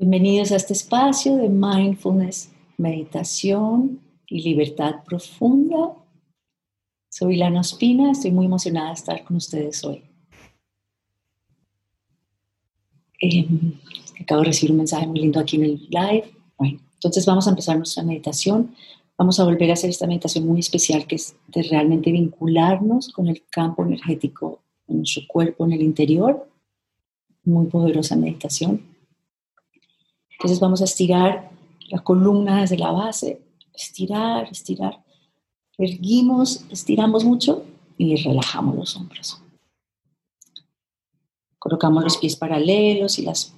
Bienvenidos a este espacio de mindfulness, meditación y libertad profunda. Soy Lana Ospina, estoy muy emocionada de estar con ustedes hoy. Em, acabo de recibir un mensaje muy lindo aquí en el live. Bueno, entonces vamos a empezar nuestra meditación. Vamos a volver a hacer esta meditación muy especial que es de realmente vincularnos con el campo energético en nuestro cuerpo, en el interior. Muy poderosa meditación. Entonces vamos a estirar la columna desde la base, estirar, estirar. Erguimos, estiramos mucho y relajamos los hombros. Colocamos los pies paralelos y las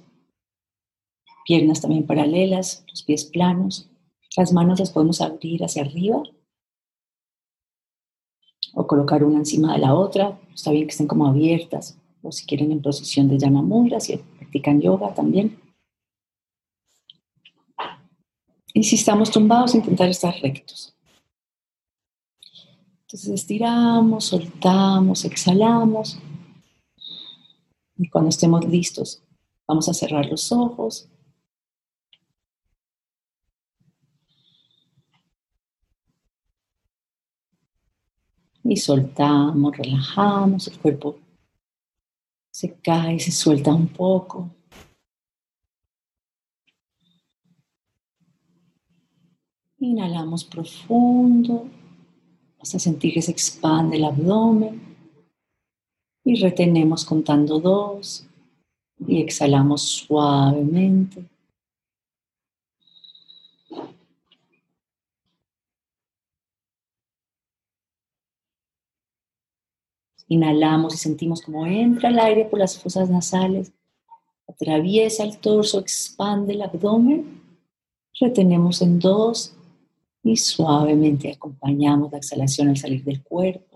piernas también paralelas, los pies planos. Las manos las podemos abrir hacia arriba o colocar una encima de la otra. Está bien que estén como abiertas o si quieren en posición de Yamamudra, si practican yoga también. Y si estamos tumbados, intentar estar rectos. Entonces estiramos, soltamos, exhalamos. Y cuando estemos listos, vamos a cerrar los ojos. Y soltamos, relajamos, el cuerpo se cae, se suelta un poco. Inhalamos profundo. Hasta sentir que se expande el abdomen. Y retenemos contando dos. Y exhalamos suavemente. Inhalamos y sentimos como entra el aire por las fosas nasales, atraviesa el torso, expande el abdomen, retenemos en dos y suavemente acompañamos la exhalación al salir del cuerpo.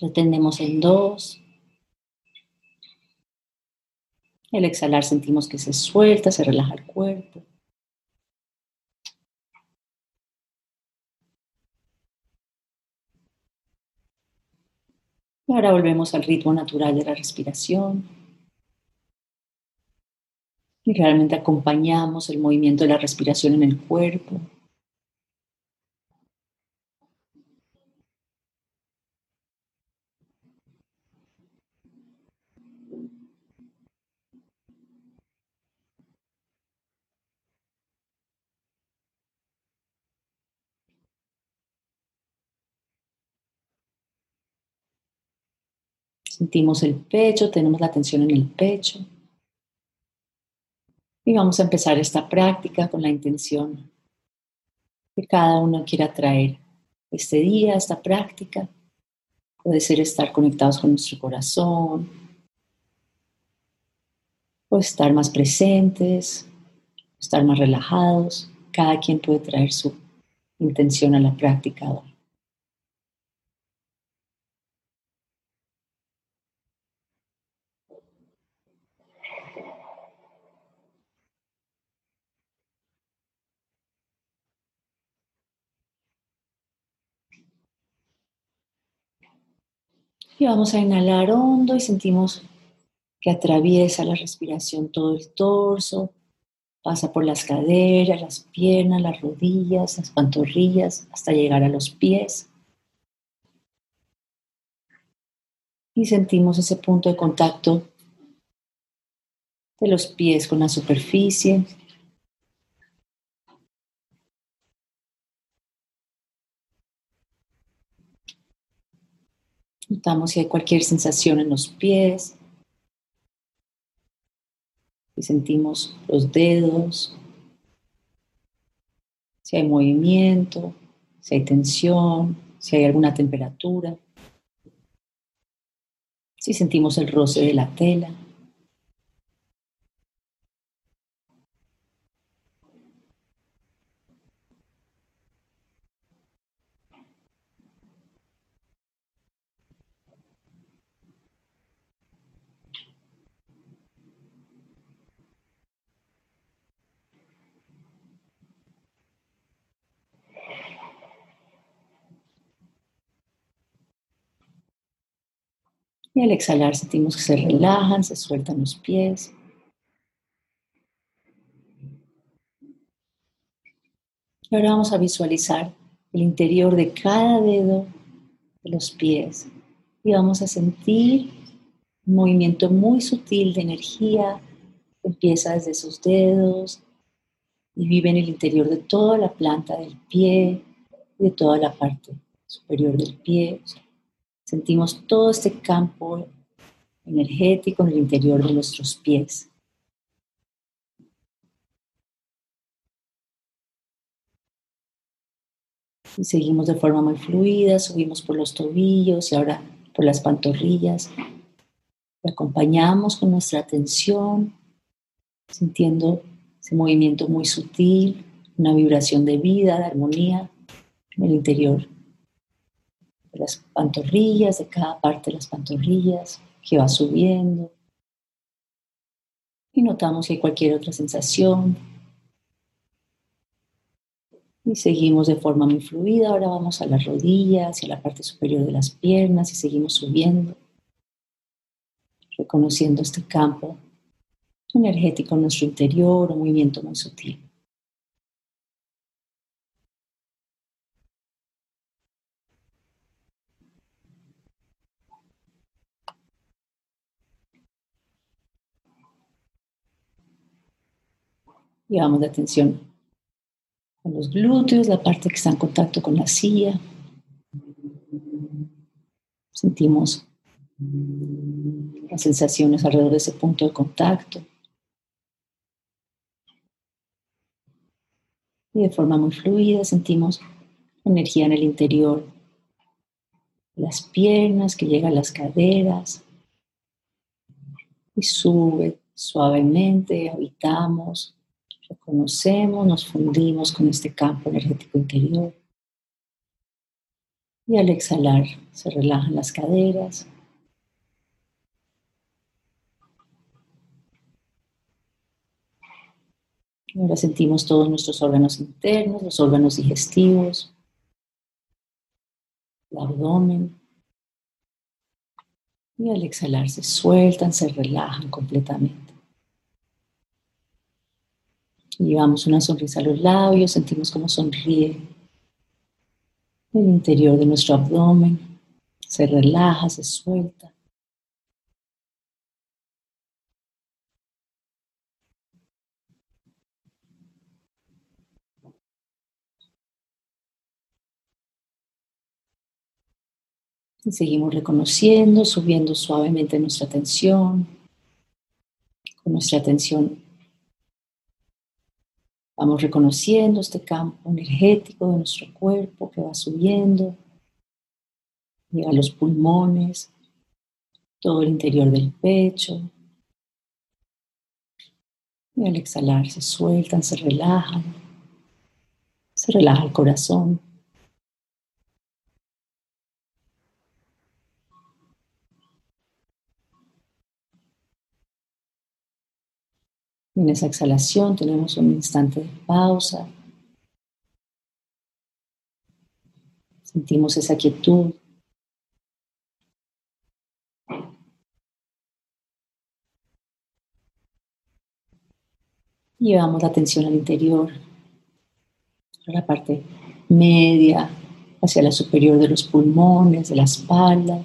Retenemos en dos. El exhalar sentimos que se suelta, se relaja el cuerpo. Y ahora volvemos al ritmo natural de la respiración. Y realmente acompañamos el movimiento de la respiración en el cuerpo. Sentimos el pecho, tenemos la tensión en el pecho. Y vamos a empezar esta práctica con la intención que cada uno quiera traer este día, esta práctica. Puede ser estar conectados con nuestro corazón, o estar más presentes, estar más relajados. Cada quien puede traer su intención a la práctica hoy. Y vamos a inhalar hondo y sentimos que atraviesa la respiración todo el torso, pasa por las caderas, las piernas, las rodillas, las pantorrillas, hasta llegar a los pies. Y sentimos ese punto de contacto de los pies con la superficie, Notamos si hay cualquier sensación en los pies. Si sentimos los dedos. Si hay movimiento, si hay tensión, si hay alguna temperatura. Si sentimos el roce de la tela. Y al exhalar sentimos que se relajan, se sueltan los pies. Ahora vamos a visualizar el interior de cada dedo de los pies y vamos a sentir un movimiento muy sutil de energía que empieza desde sus dedos y vive en el interior de toda la planta del pie y de toda la parte superior del pie. Sentimos todo este campo energético en el interior de nuestros pies. Y seguimos de forma muy fluida, subimos por los tobillos y ahora por las pantorrillas. Y acompañamos con nuestra atención, sintiendo ese movimiento muy sutil, una vibración de vida, de armonía en el interior de las pantorrillas, de cada parte de las pantorrillas, que va subiendo. Y notamos si hay cualquier otra sensación, y seguimos de forma muy fluida. Ahora vamos a las rodillas, hacia la parte superior de las piernas y seguimos subiendo, reconociendo este campo energético en nuestro interior, un movimiento muy sutil. Llevamos la atención los glúteos, la parte que está en contacto con la silla. Sentimos las sensaciones alrededor de ese punto de contacto. Y de forma muy fluida sentimos energía en el interior las piernas que llega a las caderas y sube suavemente, habitamos Reconocemos, nos fundimos con este campo energético interior. Y al exhalar se relajan las caderas. Ahora sentimos todos nuestros órganos internos, los órganos digestivos, el abdomen. Y al exhalar se sueltan, se relajan completamente. Llevamos una sonrisa a los labios, sentimos cómo sonríe el interior de nuestro abdomen, se relaja, se suelta. Y seguimos reconociendo, subiendo suavemente nuestra atención, con nuestra atención Vamos reconociendo este campo energético de nuestro cuerpo que va subiendo, llega a los pulmones, todo el interior del pecho. Y al exhalar se sueltan, se relajan, se relaja el corazón. En esa exhalación tenemos un instante de pausa. Sentimos esa quietud. Llevamos la atención al interior, a la parte media, hacia la superior de los pulmones, de la espalda.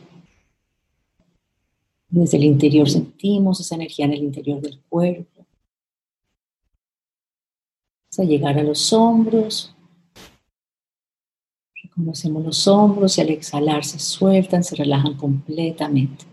Desde el interior sentimos esa energía en el interior del cuerpo a llegar a los hombros. Reconocemos los hombros y al exhalar se sueltan, se relajan completamente.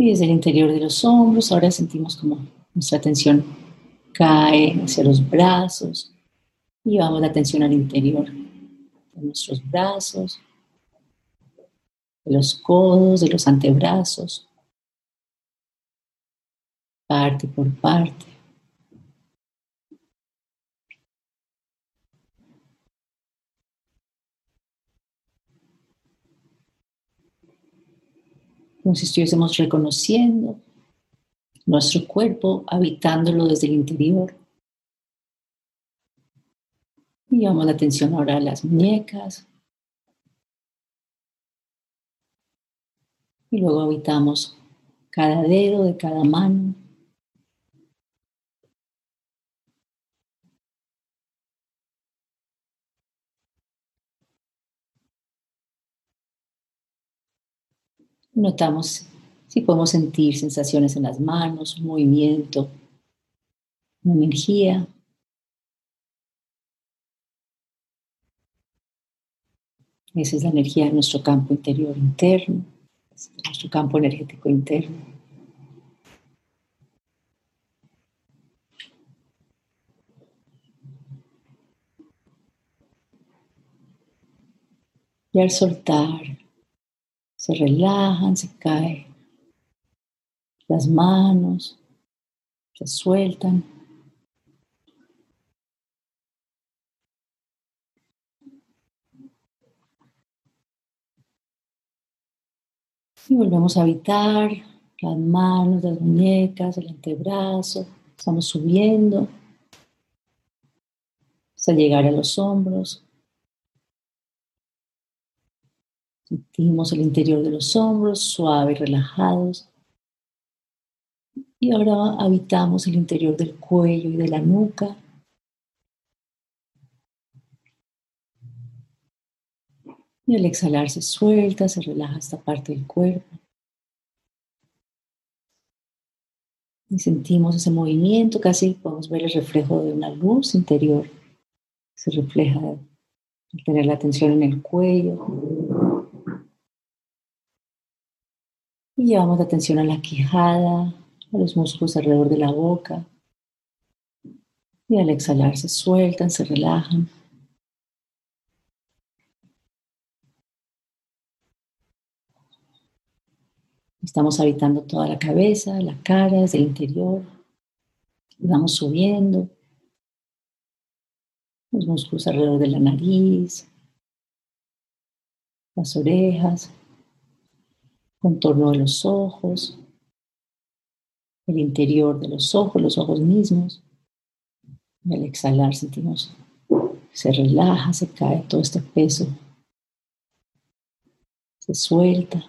Y desde el interior de los hombros, ahora sentimos como nuestra atención cae hacia los brazos. Y llevamos la atención al interior de nuestros brazos, de los codos, de los antebrazos, parte por parte. Como si estuviésemos reconociendo nuestro cuerpo, habitándolo desde el interior. Y llevamos la atención ahora a las muñecas. Y luego habitamos cada dedo de cada mano. Notamos si podemos sentir sensaciones en las manos, un movimiento, una energía. Esa es la energía de nuestro campo interior interno, nuestro campo energético interno. Y al soltar, se relajan, se caen las manos, se sueltan. Y volvemos a habitar las manos, las muñecas, el antebrazo. Estamos subiendo hasta llegar a los hombros. Sentimos el interior de los hombros suaves, relajados. Y ahora habitamos el interior del cuello y de la nuca. Y al exhalar se suelta, se relaja esta parte del cuerpo. Y sentimos ese movimiento, casi podemos ver el reflejo de una luz interior. Se refleja al tener la atención en el cuello. Y llevamos la atención a la quijada, a los músculos alrededor de la boca. Y al exhalar se sueltan, se relajan. Estamos habitando toda la cabeza, la cara, desde el interior. Vamos subiendo. Los músculos alrededor de la nariz, las orejas, contorno de los ojos, el interior de los ojos, los ojos mismos. Y al exhalar sentimos, se relaja, se cae todo este peso, se suelta.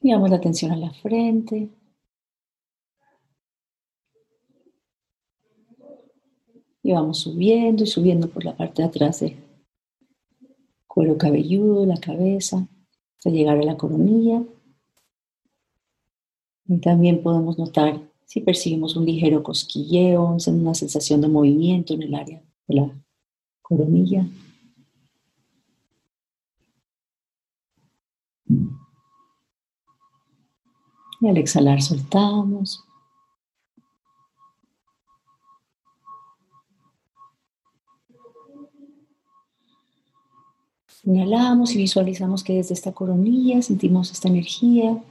Llevamos la atención a la frente, Y vamos subiendo y subiendo por la parte de atrás del cuero cabelludo, la cabeza, hasta llegar a la coronilla. Y también podemos notar si percibimos un ligero cosquilleo, una sensación de movimiento en el área de la coronilla. Y al exhalar soltamos. Inhalamos y visualizamos que desde esta coronilla sentimos esta energía,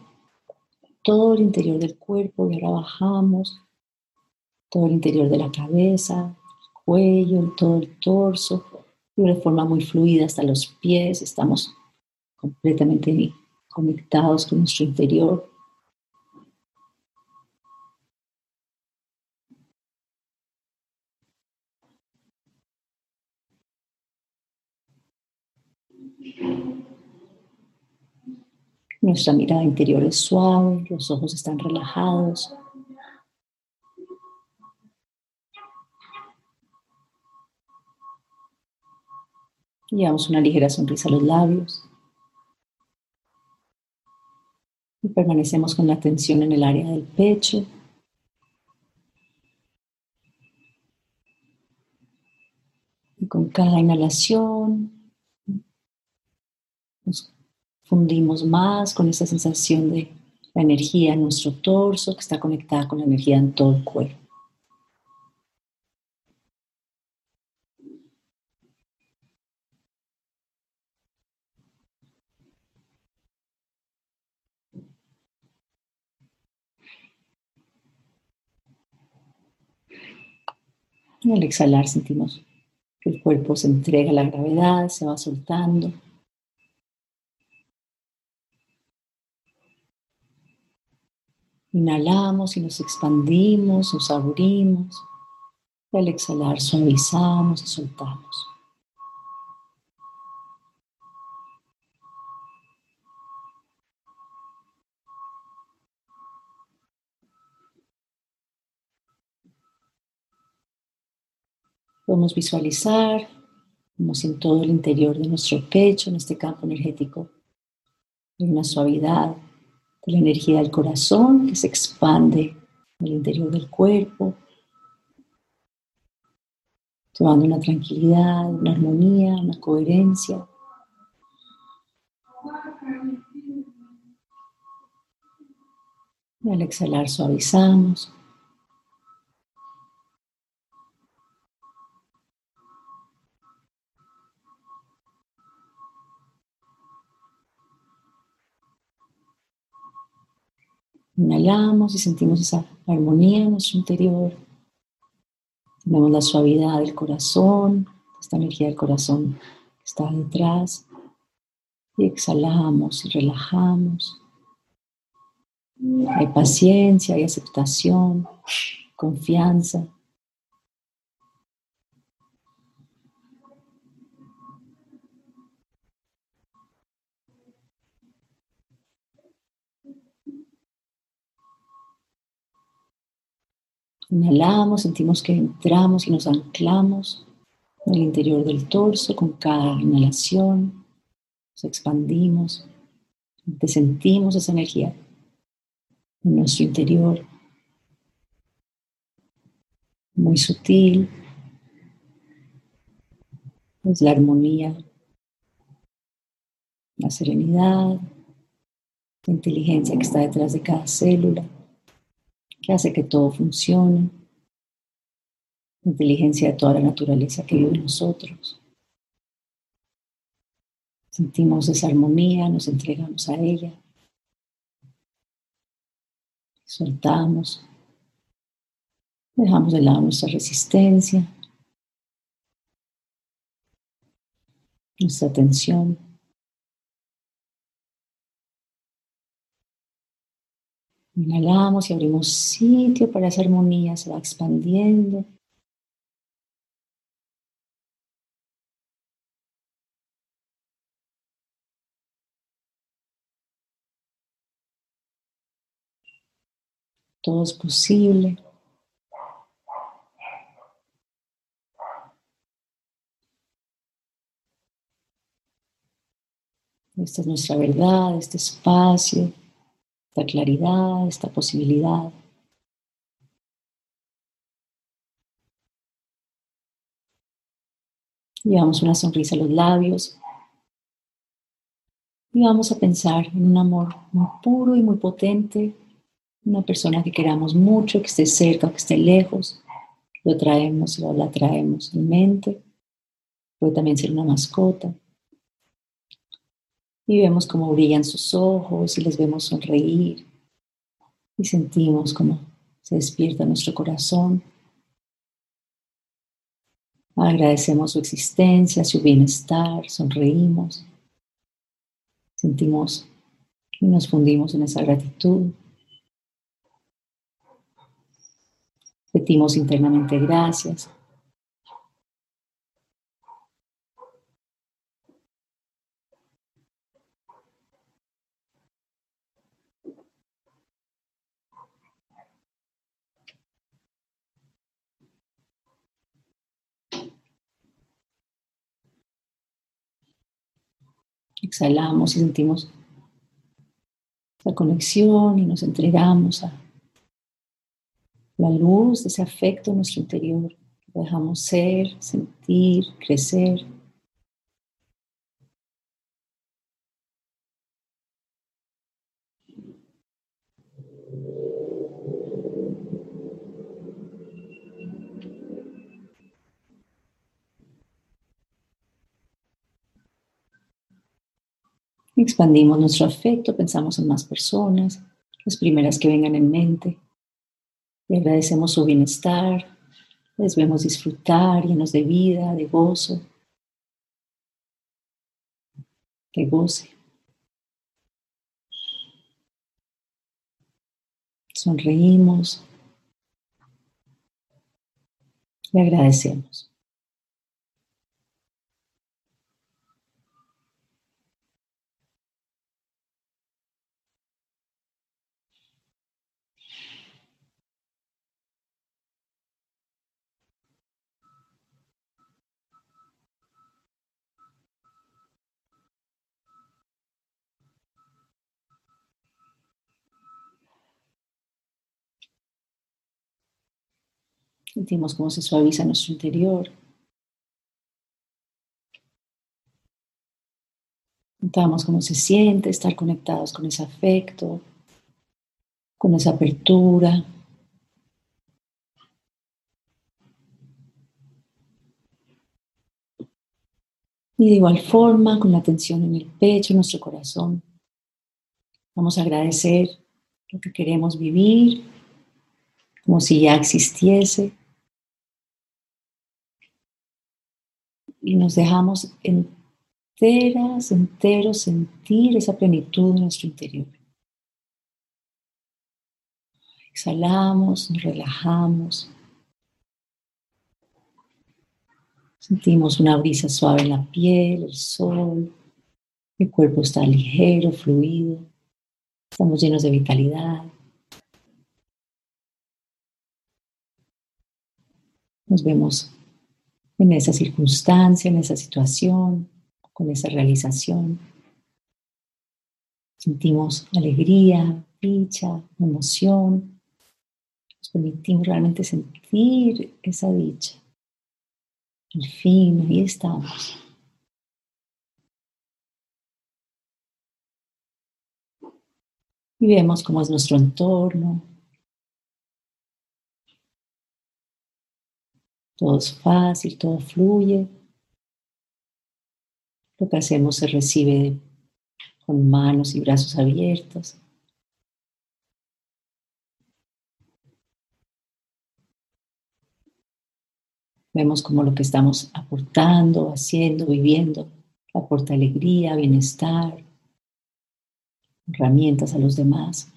todo el interior del cuerpo y ahora bajamos, todo el interior de la cabeza, el cuello, todo el torso, de forma muy fluida hasta los pies, estamos completamente conectados con nuestro interior. Nuestra mirada interior es suave, los ojos están relajados. Llevamos una ligera sonrisa a los labios. Y permanecemos con la atención en el área del pecho. Y con cada inhalación nos fundimos más con esa sensación de la energía en nuestro torso que está conectada con la energía en todo el cuerpo. Y al exhalar sentimos que el cuerpo se entrega a la gravedad, se va soltando. Inhalamos y nos expandimos, nos abrimos. Al exhalar suavizamos y soltamos. Podemos visualizar como si en todo el interior de nuestro pecho, en este campo energético, hay una suavidad de la energía del corazón que se expande en el interior del cuerpo, tomando una tranquilidad, una armonía, una coherencia. Y al exhalar suavizamos. Inhalamos y sentimos esa armonía en nuestro interior. Tenemos la suavidad del corazón, esta energía del corazón que está detrás. Y exhalamos y relajamos. Hay paciencia, hay aceptación, confianza. Inhalamos, sentimos que entramos y nos anclamos en el interior del torso con cada inhalación. Nos expandimos, sentimos esa energía en nuestro interior, muy sutil. Es la armonía, la serenidad, la inteligencia que está detrás de cada célula que hace que todo funcione, la inteligencia de toda la naturaleza que vive en nosotros. Sentimos esa armonía, nos entregamos a ella, soltamos, dejamos de lado nuestra resistencia, nuestra tensión. Inhalamos y abrimos sitio para esa armonía, se va expandiendo. Todo es posible. Esta es nuestra verdad, este espacio esta claridad, esta posibilidad. Llevamos una sonrisa a los labios y vamos a pensar en un amor muy puro y muy potente, una persona que queramos mucho, que esté cerca que esté lejos. Lo traemos o la traemos en mente. Puede también ser una mascota y vemos cómo brillan sus ojos y les vemos sonreír y sentimos cómo se despierta nuestro corazón. Agradecemos su existencia, su bienestar, sonreímos, sentimos y nos fundimos en esa gratitud. Repetimos internamente gracias. Exhalamos y sentimos la conexión y nos entregamos a la luz de ese afecto en nuestro interior. Dejamos ser, sentir, crecer. Expandimos nuestro afecto, pensamos en más personas, las primeras que vengan en mente. Le agradecemos su bienestar, Les vemos disfrutar, llenos de vida, de gozo, de goce. Sonreímos y agradecemos. Sentimos cómo se suaviza nuestro interior. Notamos cómo se siente estar conectados con ese afecto, con esa apertura. Y de igual forma, con la tensión en el pecho, nuestro corazón, vamos a agradecer lo que queremos vivir, como si ya existiese. Y nos dejamos enteras, enteros sentir esa plenitud en nuestro interior. Exhalamos, nos relajamos. Sentimos una brisa suave en la piel, el sol. El cuerpo está ligero, fluido. Estamos llenos de vitalidad. Nos vemos en esa circunstancia, en esa situación, con esa realización. Sentimos alegría, dicha, emoción. Nos permitimos realmente sentir esa dicha. Al fin, ahí estamos. Y vemos cómo es nuestro entorno, Todo es fácil, todo fluye. Lo que hacemos se recibe con manos y brazos abiertos. Vemos como lo que estamos aportando, haciendo, viviendo, aporta alegría, bienestar, herramientas a los demás.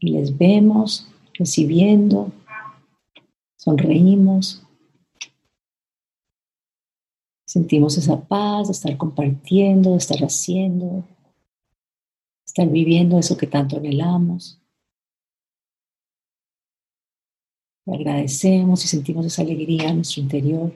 Y les vemos recibiendo, sonreímos, sentimos esa paz de estar compartiendo, de estar haciendo, estar viviendo eso que tanto anhelamos. agradecemos y sentimos esa alegría en nuestro interior.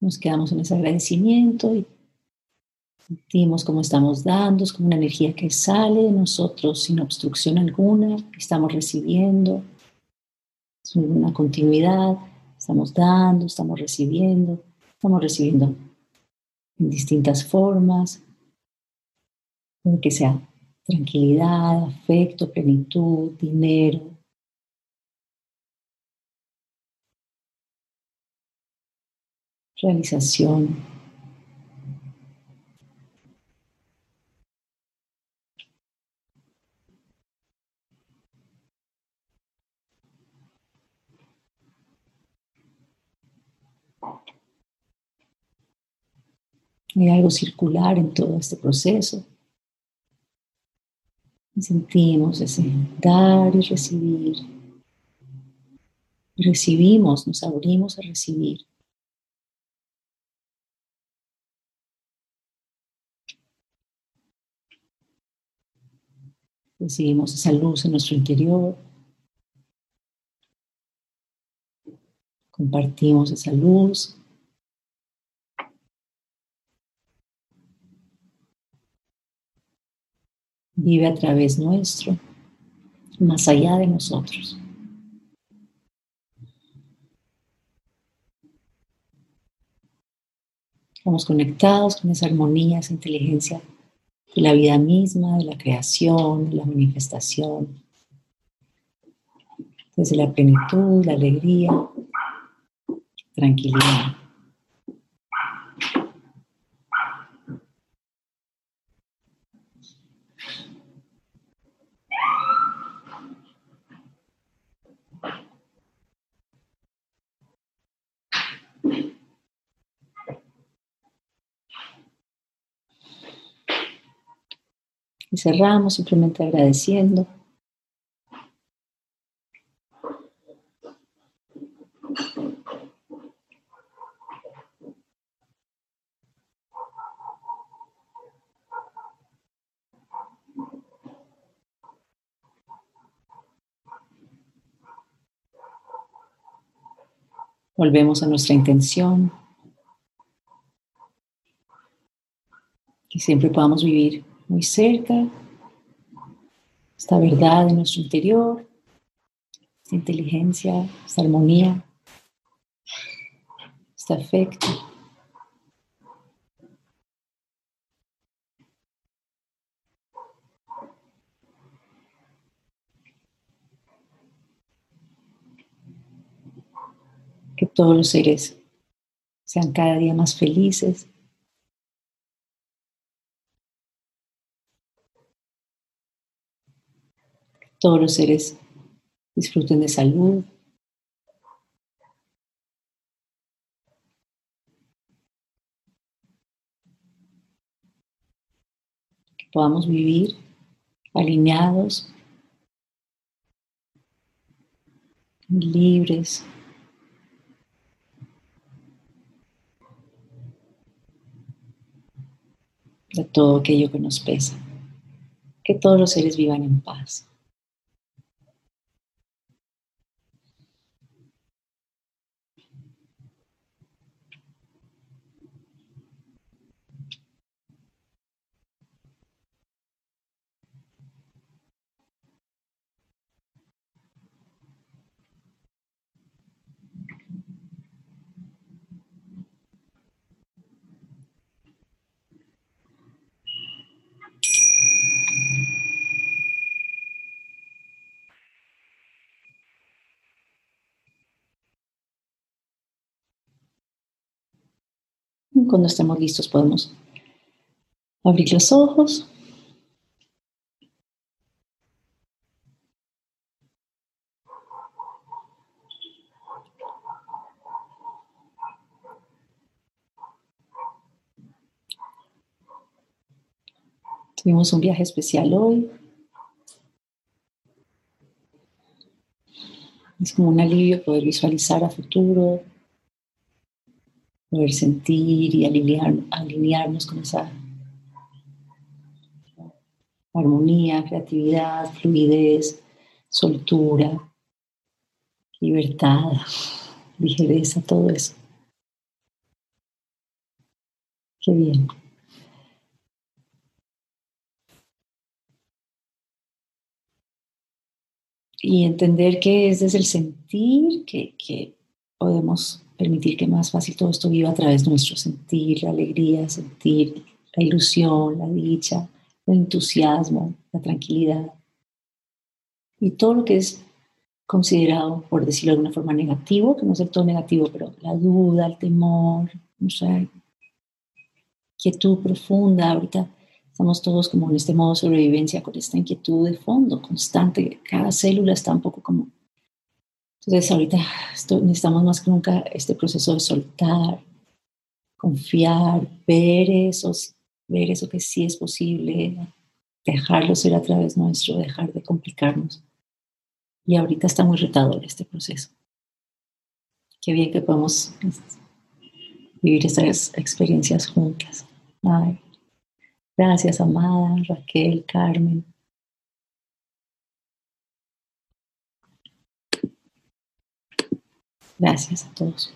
Nos quedamos en ese agradecimiento y sentimos cómo estamos dando, es como una energía que sale de nosotros sin obstrucción alguna, estamos recibiendo, es una continuidad, estamos dando, estamos recibiendo, estamos recibiendo en distintas formas, que sea tranquilidad, afecto, plenitud, dinero, realización. Hay algo circular en todo este proceso. Sentimos ese dar y recibir. Recibimos, nos abrimos a recibir. Recibimos esa luz en nuestro interior. Compartimos esa luz. Vive a través nuestro, más allá de nosotros. Estamos conectados con esa armonía, esa inteligencia de la vida misma, de la creación, de la manifestación, desde la plenitud, la alegría, tranquilidad. Y cerramos simplemente agradeciendo. Volvemos a nuestra intención. Que siempre podamos vivir muy cerca, esta verdad en nuestro interior, esta inteligencia, esta armonía, este afecto. Que todos los seres sean cada día más felices, todos los seres disfruten de salud. Que podamos vivir alineados, libres. de todo aquello que nos pesa. Que todos los seres vivan en paz. Cuando estemos listos podemos abrir los ojos. Tuvimos un viaje especial hoy. Es como un alivio poder visualizar a futuro, poder sentir y alinear, alinearnos con esa armonía, creatividad, fluidez, soltura, libertad, ligereza, todo eso. Qué bien. Y entender que es desde el sentir que, que podemos permitir que más fácil todo esto viva a través de nuestro sentir, la alegría, sentir la ilusión, la dicha, el entusiasmo, la tranquilidad. Y todo lo que es considerado, por decirlo de alguna forma, negativo, que no es el todo negativo, pero la duda, el temor, no sé, quietud profunda. Ahorita estamos todos como en este modo de sobrevivencia con esta inquietud de fondo constante. Cada célula está un poco como entonces ahorita necesitamos más que nunca este proceso de soltar, confiar, ver eso, ver eso que sí es posible, dejarlo ser a través nuestro, dejar de complicarnos. Y ahorita está muy retador este proceso. Qué bien que podemos vivir estas experiencias juntas. gracias, amada Raquel, Carmen. Gracias a todos.